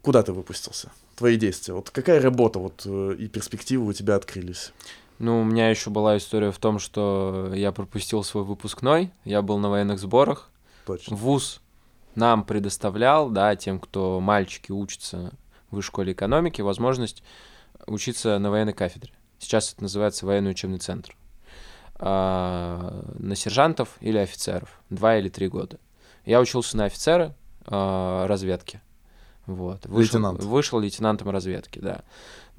Куда ты выпустился? Твои действия. Вот какая работа вот э, и перспективы у тебя открылись? Ну, у меня еще была история в том, что я пропустил свой выпускной, я был на военных сборах. Точно. ВУЗ нам предоставлял, да, тем, кто мальчики учатся в высшей школе экономики, возможность учиться на военной кафедре. Сейчас это называется военный учебный центр. А, на сержантов или офицеров. Два или три года. Я учился на офицера а, разведки. Вот. Вышел, Лейтенант. Вышел лейтенантом разведки, да.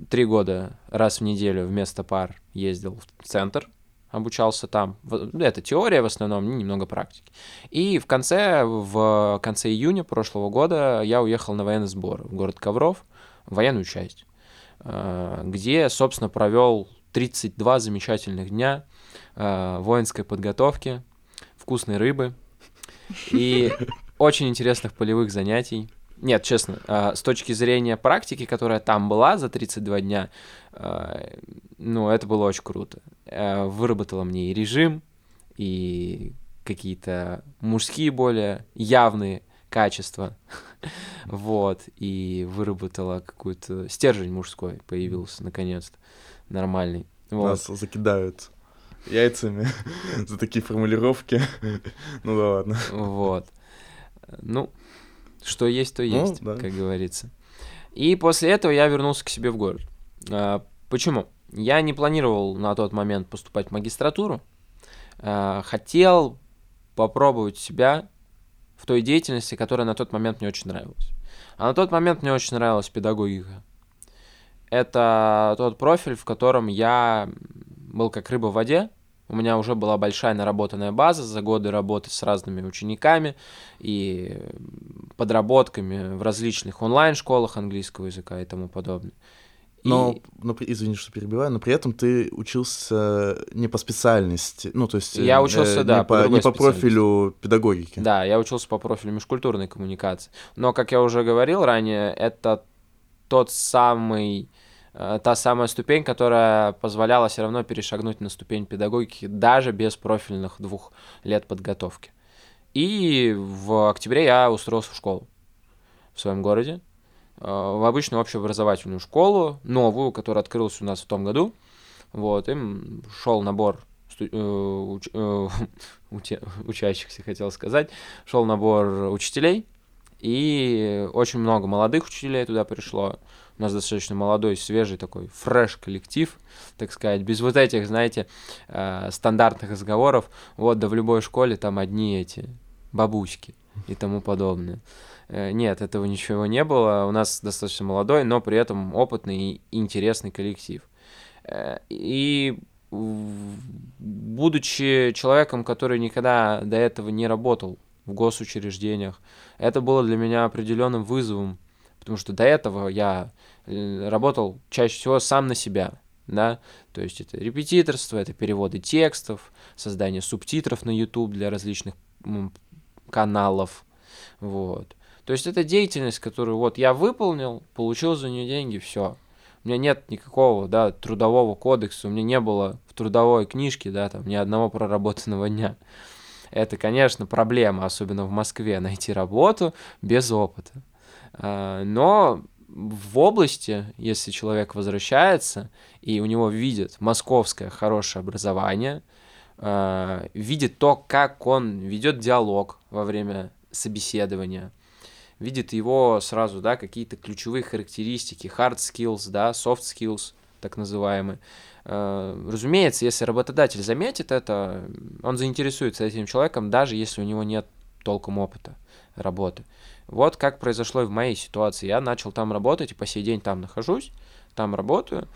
Три года раз в неделю вместо пар ездил в центр, обучался там. Ну, Это теория в основном, и немного практики. И в конце, в конце июня прошлого года я уехал на военный сбор в город Ковров, в военную часть, где, собственно, провел 32 замечательных дня э, воинской подготовки, вкусной рыбы и очень интересных полевых занятий. Нет, честно, э, с точки зрения практики, которая там была за 32 дня, э, ну, это было очень круто. Э, Выработало мне и режим, и какие-то мужские более явные качества. Вот, и выработала какой-то стержень мужской появился наконец-то, нормальный. Вот. Нас закидают яйцами за такие формулировки. Ну да ладно. Вот. Ну, что есть, то Ну, есть, да. как говорится. И после этого я вернулся к себе в город. А, Почему? Я не планировал на тот момент поступать в магистратуру. А, Хотел попробовать себя в той деятельности, которая на тот момент мне очень нравилась. А на тот момент мне очень нравилась педагогика. Это тот профиль, в котором я был как рыба в воде. У меня уже была большая наработанная база за годы работы с разными учениками и подработками в различных онлайн-школах английского языка и тому подобное. И- Но, но при- извини, что перебиваю, но при этом ты учился не по специальности, ну, то есть... Я э, учился, не да, по по, другой не по профилю педагогики. Да, я учился по профилю межкультурной коммуникации. Но, как я уже говорил ранее, это тот самый, э, та самая ступень, которая позволяла все равно перешагнуть на ступень педагогики даже без профильных двух лет подготовки. И в октябре я устроился в школу в своем городе, э, в обычную общеобразовательную школу, новую, которая открылась у нас в том году. Вот, им шел набор сту- э, уч- э, уте- учащихся, хотел сказать, шел набор учителей, и очень много молодых учителей туда пришло. У нас достаточно молодой, свежий такой фреш коллектив, так сказать, без вот этих, знаете, э, стандартных разговоров. Вот, да в любой школе там одни эти бабуськи и тому подобное. Э, Нет, этого ничего не было. У нас достаточно молодой, но при этом опытный и интересный коллектив. Э, И будучи человеком, который никогда до этого не работал в госучреждениях, это было для меня определенным вызовом, потому что до этого я э, работал чаще всего сам на себя, да, то есть это репетиторство, это переводы текстов, создание субтитров на YouTube для различных каналов, вот. То есть это деятельность, которую вот я выполнил, получил за нее деньги, все. У меня нет никакого, да, трудового кодекса, у меня не было в трудовой книжке, да, там, ни одного проработанного дня. Это, конечно, проблема, особенно в Москве, найти работу без опыта. А, Но в области, если человек возвращается, и у него видит московское хорошее образование, а, видит то, как он ведет диалог во время собеседования, видит его сразу, да, какие-то ключевые характеристики, hard skills, да, soft skills, так называемые. Э, Разумеется, если работодатель заметит это, он заинтересуется этим человеком, даже если у него нет толком опыта работы. Вот как произошло и в моей ситуации. Я начал там работать, и по сей день там нахожусь, там работаю.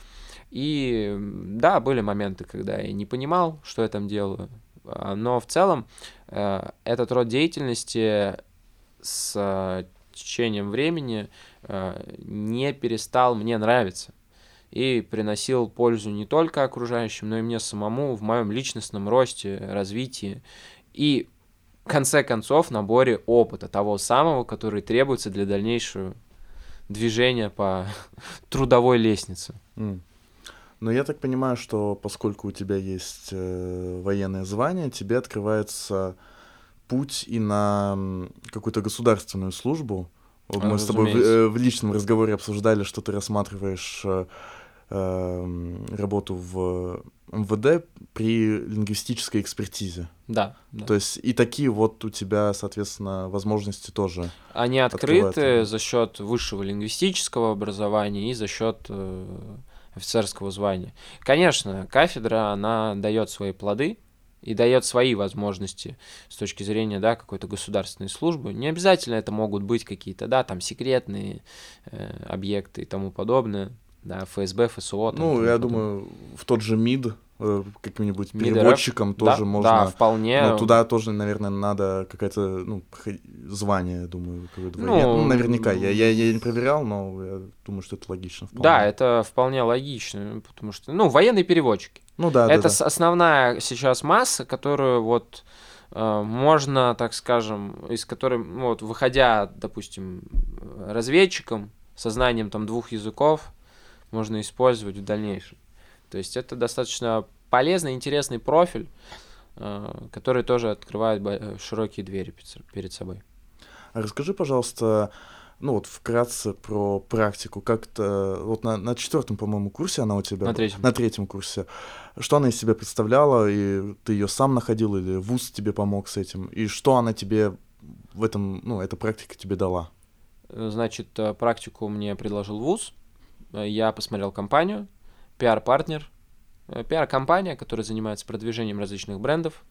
И да, были моменты, когда я не понимал, что я там делаю. А, Но в целом э, этот род деятельности с э, течением времени э, не перестал мне нравиться и приносил пользу не только окружающим, но и мне самому в моем личностном росте, развитии и, в конце концов, наборе опыта, того самого, который требуется для дальнейшего движения по трудовой лестнице. М. Но я так понимаю, что поскольку у тебя есть э, военное звание, тебе открывается путь и на какую-то государственную службу. Мы с тобой в, разумеется. э, в личном разговоре обсуждали, что ты рассматриваешь э, эм, работу в МВД при лингвистической экспертизе. Да, да. То есть и такие вот у тебя, соответственно, возможности тоже. Они открыты да. за счет высшего лингвистического образования и за счет э, офицерского звания. Конечно, кафедра, она дает свои плоды, и дает свои возможности с точки зрения, да, какой-то государственной службы. Не обязательно это могут быть какие-то, да, там секретные э, объекты и тому подобное, да, ФСБ, ФСО. Там, ну, я подобное. думаю, в тот же МИД э, каким-нибудь переводчиком МИД тоже да, можно. Да, вполне. Но туда тоже, наверное, надо какое-то, ну, звание, я думаю, какое-то ну, ну, наверняка. Я, я, я не проверял, но я думаю, что это логично. Вполне. Да, это вполне логично, потому что, ну, военные переводчики. Ну да, Это да, да. основная сейчас масса, которую вот э, можно, так скажем, из которой, ну, вот, выходя, допустим, разведчиком, со знанием там двух языков, можно использовать в дальнейшем. То есть это достаточно полезный, интересный профиль, э, который тоже открывает широкие двери перед собой. А расскажи, пожалуйста, ну вот вкратце про практику. Как-то вот на, на четвертом, по-моему, курсе она у тебя на третьем. на третьем курсе. Что она из себя представляла, и ты ее сам находил, или вуз тебе помог с этим, и что она тебе в этом, ну, эта практика тебе дала? Значит, э, практику мне предложил вуз. Я посмотрел компанию, пиар-партнер, э, пиар-компания, которая занимается продвижением различных брендов,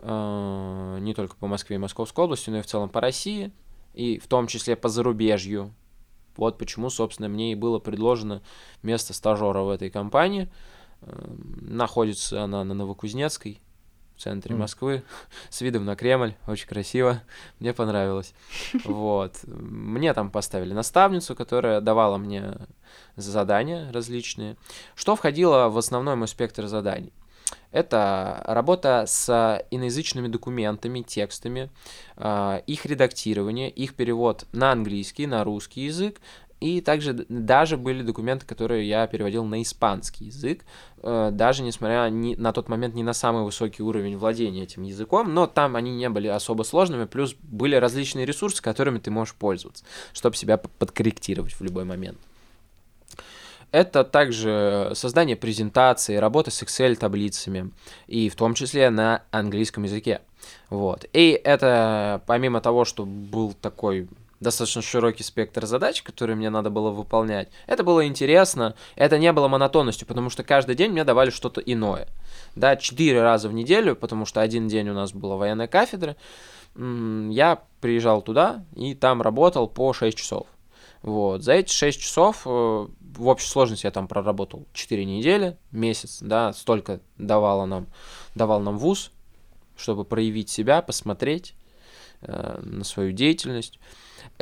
э, не только по Москве и Московской области, но и в целом по России и в том числе по зарубежью. Вот почему, собственно, мне и было предложено место стажера в этой компании. Эм, находится она на Новокузнецкой, в центре mm. Москвы, с видом на Кремль, очень красиво, мне понравилось. Вот. Мне там поставили наставницу, которая давала мне задания различные. Что входило в основной мой спектр заданий? Это работа с иноязычными документами, текстами, а, их редактирование, их перевод на английский, на русский язык, и также даже были документы, которые я переводил на испанский язык, э, даже несмотря ни, на тот момент не на самый высокий уровень владения этим языком, но там они не были особо сложными, плюс были различные ресурсы, которыми ты можешь пользоваться, чтобы себя подкорректировать в любой момент. Это также создание презентации, работа с Excel-таблицами, и в том числе на английском языке. Вот. И это, помимо того, что был такой достаточно широкий спектр задач, которые мне надо было выполнять. Это было интересно, это не было монотонностью, потому что каждый день мне давали что-то иное. Да, четыре раза в неделю, потому что один день у нас была военная кафедра, я приезжал туда и там работал по 6 часов. Вот. За эти 6 часов э, в общей сложности я там проработал 4 недели, месяц, да, столько давало нам, давал нам вуз, чтобы проявить себя, посмотреть э, на свою деятельность.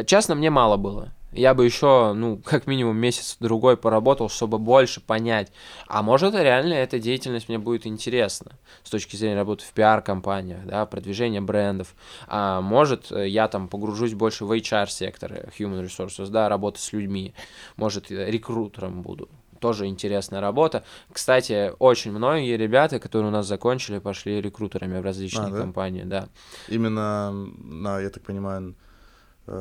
Честно, мне мало было. Я бы еще, ну, как минимум месяц-другой поработал, чтобы больше понять, а может реально эта деятельность мне будет интересна с точки зрения работы в пиар-компаниях, да, продвижения брендов, а может я там погружусь больше в HR-сектор, human resources, да, работа с людьми, может рекрутером буду, тоже интересная работа. Кстати, очень многие ребята, которые у нас закончили, пошли рекрутерами в различные а, да? компании, да. Именно, на, я так понимаю, Э,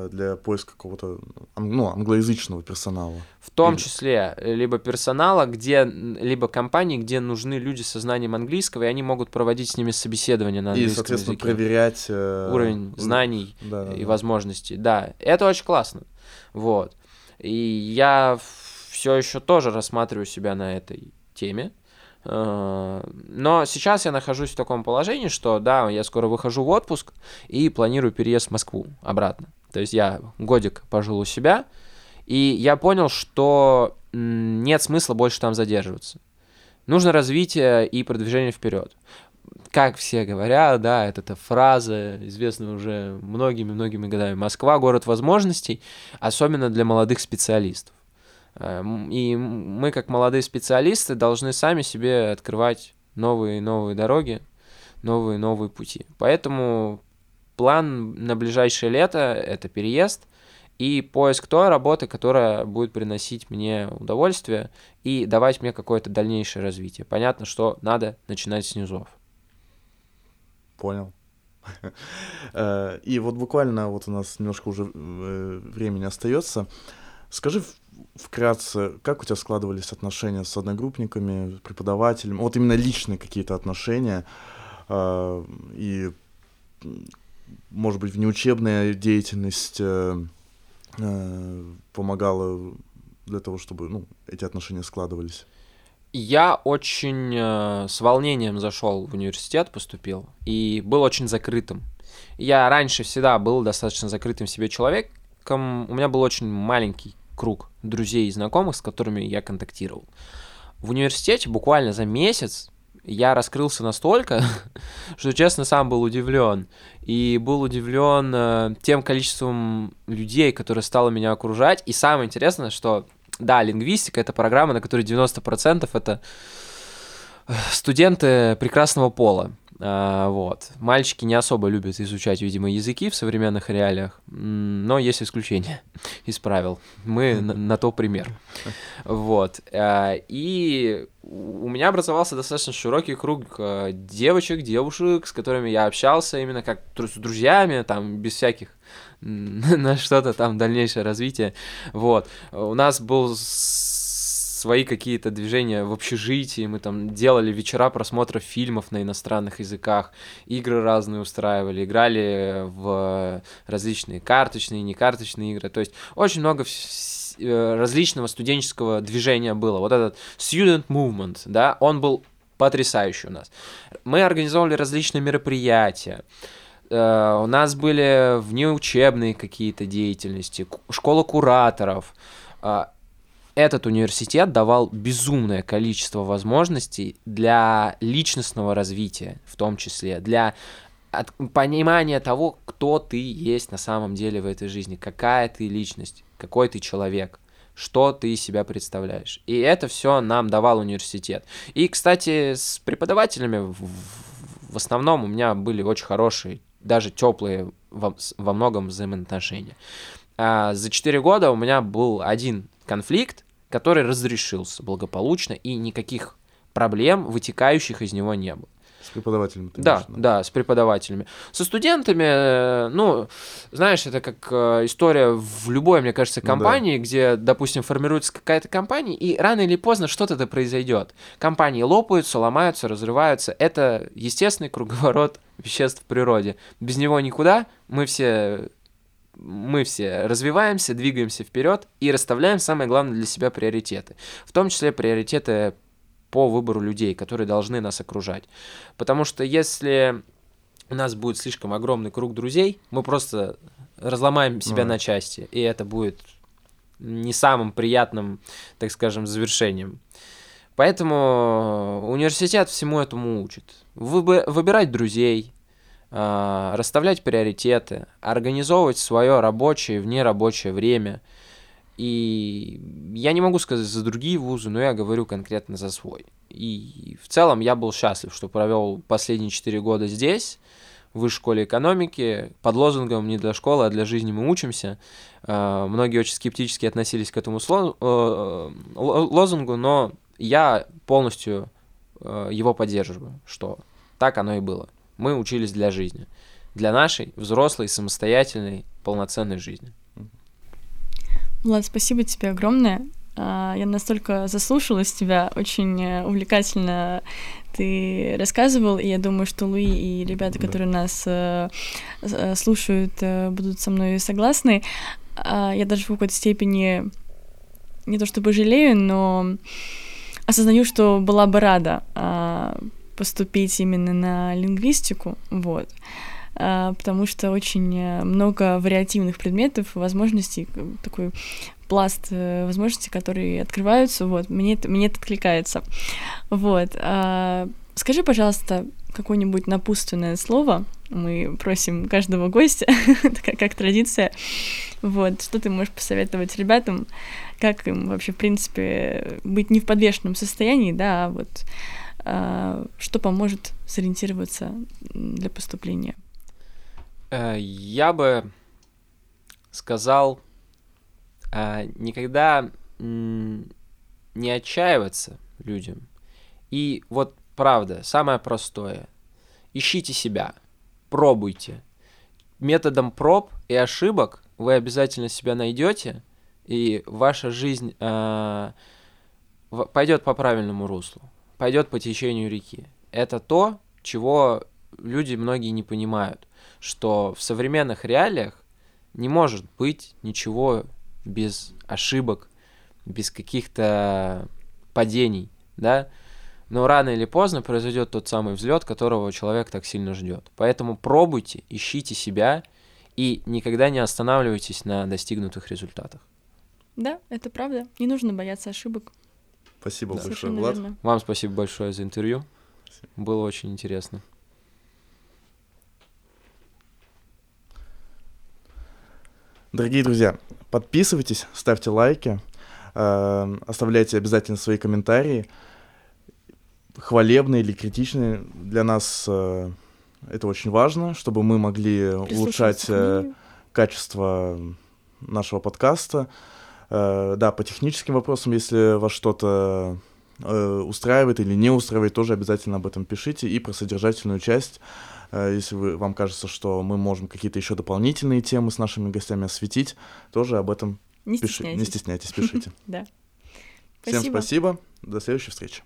для поиска какого-то ну, англоязычного персонала. В том Или... числе э, либо персонала, где либо компании, где нужны люди со знанием английского, и они могут проводить с ними собеседование на английском И, соответственно, языке. проверять э... уровень знаний да, да, и да. возможностей. Да, это очень классно. Вот. И я все еще тоже рассматриваю себя на этой теме. Э, но сейчас я нахожусь в таком положении, что да, я скоро выхожу в отпуск и планирую переезд в Москву обратно. То есть я годик пожил у себя, и я понял, что нет смысла больше там задерживаться. Нужно развитие и продвижение вперед. Как все говорят, да, это, это фраза, известная уже многими-многими годами. Москва — город возможностей, особенно для молодых специалистов. Эм, и мы, как молодые специалисты, должны сами себе открывать новые новые дороги, новые новые пути. Поэтому план на ближайшее лето — это переезд и поиск той работы, которая будет приносить мне удовольствие и давать мне какое-то дальнейшее развитие. Понятно, что надо начинать с низов. Понял. Э, и вот буквально вот у нас немножко уже э, времени остается. Скажи вкратце, как у тебя складывались отношения с одногруппниками, преподавателями, вот именно личные какие-то отношения, э, и может быть, внеучебная деятельность э, э, помогала для того, чтобы ну, эти отношения складывались? Я очень э, с волнением зашел в университет, поступил, и был очень закрытым. Я раньше всегда был достаточно закрытым себе человеком. У меня был очень маленький круг друзей и знакомых, с которыми я контактировал. В университете буквально за месяц я раскрылся настолько, что, честно, сам был удивлен. И был удивлен э, тем количеством людей, которые стало меня окружать. И самое интересное, что да, лингвистика — это программа, на которой 90% это э, студенты прекрасного пола. А, вот. Мальчики не особо любят изучать, видимо, языки в современных реалиях, но есть исключения из правил. Мы на, на то пример. Вот. А, и у меня образовался достаточно широкий круг э, девочек, девушек, с которыми я общался именно как с друзьями, там, без всяких на что-то там дальнейшее развитие. Вот. У нас был свои какие-то движения в общежитии, мы там делали вечера просмотра фильмов на иностранных языках, игры разные устраивали, играли в различные карточные, некарточные игры, то есть очень много э, различного студенческого движения было. Вот этот student movement, да, он был потрясающий у нас. Мы организовывали различные мероприятия, Uh, у нас были внеучебные какие-то деятельности, школа кураторов. Uh, этот университет давал безумное количество возможностей для личностного развития, в том числе, для от, понимания того, кто ты есть на самом деле в этой жизни, какая ты личность, какой ты человек, что ты из себя представляешь. И это все нам давал университет. И, кстати, с преподавателями в, основном у меня были очень хорошие, даже теплые во, во многом взаимоотношения. А за 4 года у меня был один конфликт, который разрешился благополучно, и никаких проблем, вытекающих из него, не было. С преподавателями? Да, имеешь, да, да, с преподавателями. Со студентами, э, ну, знаешь, это как э, история в любой, мне кажется, компании, ну, да. где, допустим, формируется какая-то компания, и рано или поздно что-то это произойдет. Компании лопаются, ломаются, разрываются. Это естественный круговорот веществ в природе. Без него никуда. Мы все мы все развиваемся, двигаемся вперед и расставляем самое главное для себя приоритеты. В том числе приоритеты по выбору людей, которые должны нас окружать. Потому что если у нас будет слишком огромный круг друзей, мы просто разломаем себя ну, на части, и это будет не самым приятным, так скажем, завершением. Поэтому университет всему этому учит. Выбирать друзей, расставлять приоритеты, организовывать свое рабочее и внерабочее время. И я не могу сказать за другие вузы, но я говорю конкретно за свой. И в целом я был счастлив, что провел последние четыре года здесь, в высшей школе экономики, под лозунгом «Не для школы, а для жизни мы учимся». Э, многие очень скептически относились к этому э, лозунгу, но я полностью э, его поддерживаю, что так оно и было. Мы учились для жизни. Для нашей взрослой, самостоятельной, полноценной жизни. Влад, спасибо тебе огромное. А, я настолько заслушалась тебя, очень э, увлекательно ты рассказывал, и я думаю, что Луи и ребята, да. которые нас э, э, слушают, будут со мной согласны. А, я даже в какой-то степени не то чтобы жалею, но осознаю, что была бы рада а, поступить именно на лингвистику, вот, а, потому что очень э, много вариативных предметов, возможностей, такой пласт э, возможностей, которые открываются, вот, мне это, мне это откликается, вот. А, скажи, пожалуйста, какое-нибудь напутственное слово, мы просим каждого гостя, как традиция, вот, что ты можешь посоветовать ребятам, как им вообще, в принципе, быть не в подвешенном состоянии, да, а вот что поможет сориентироваться для поступления? Э, я бы сказал а, никогда не отчаиваться людям. И вот правда, самое простое. Ищите себя, пробуйте. Методом проб и ошибок вы обязательно себя найдете, и ваша жизнь э, пойдет по правильному руслу пойдет по течению реки. Это то, чего люди многие не понимают, что в современных реалиях не может быть ничего без ошибок, без каких-то падений, да, но рано или поздно произойдет тот самый взлет, которого человек так сильно ждет. Поэтому пробуйте, ищите себя и никогда не останавливайтесь на достигнутых результатах. Да, это правда. Не нужно бояться ошибок. Спасибо Да. большое, Совершенно Влад. верно. Вам спасибо большое за интервью. Было очень интересно. Дорогие друзья, подписывайтесь, ставьте лайки, э, оставляйте обязательно свои комментарии, хвалебные или критичные. Для нас э, это очень важно, чтобы мы могли улучшать э, качество нашего подкаста. Э, да, по техническим вопросам, если вас что-то э, устраивает или не устраивает, тоже обязательно об этом пишите. И про содержательную часть, э, если вы, вам кажется, что мы можем какие-то еще дополнительные темы с нашими гостями осветить, тоже об этом Не пишите. стесняйтесь. Не стесняйтесь, пишите. Да. Всем спасибо, до следующей встречи.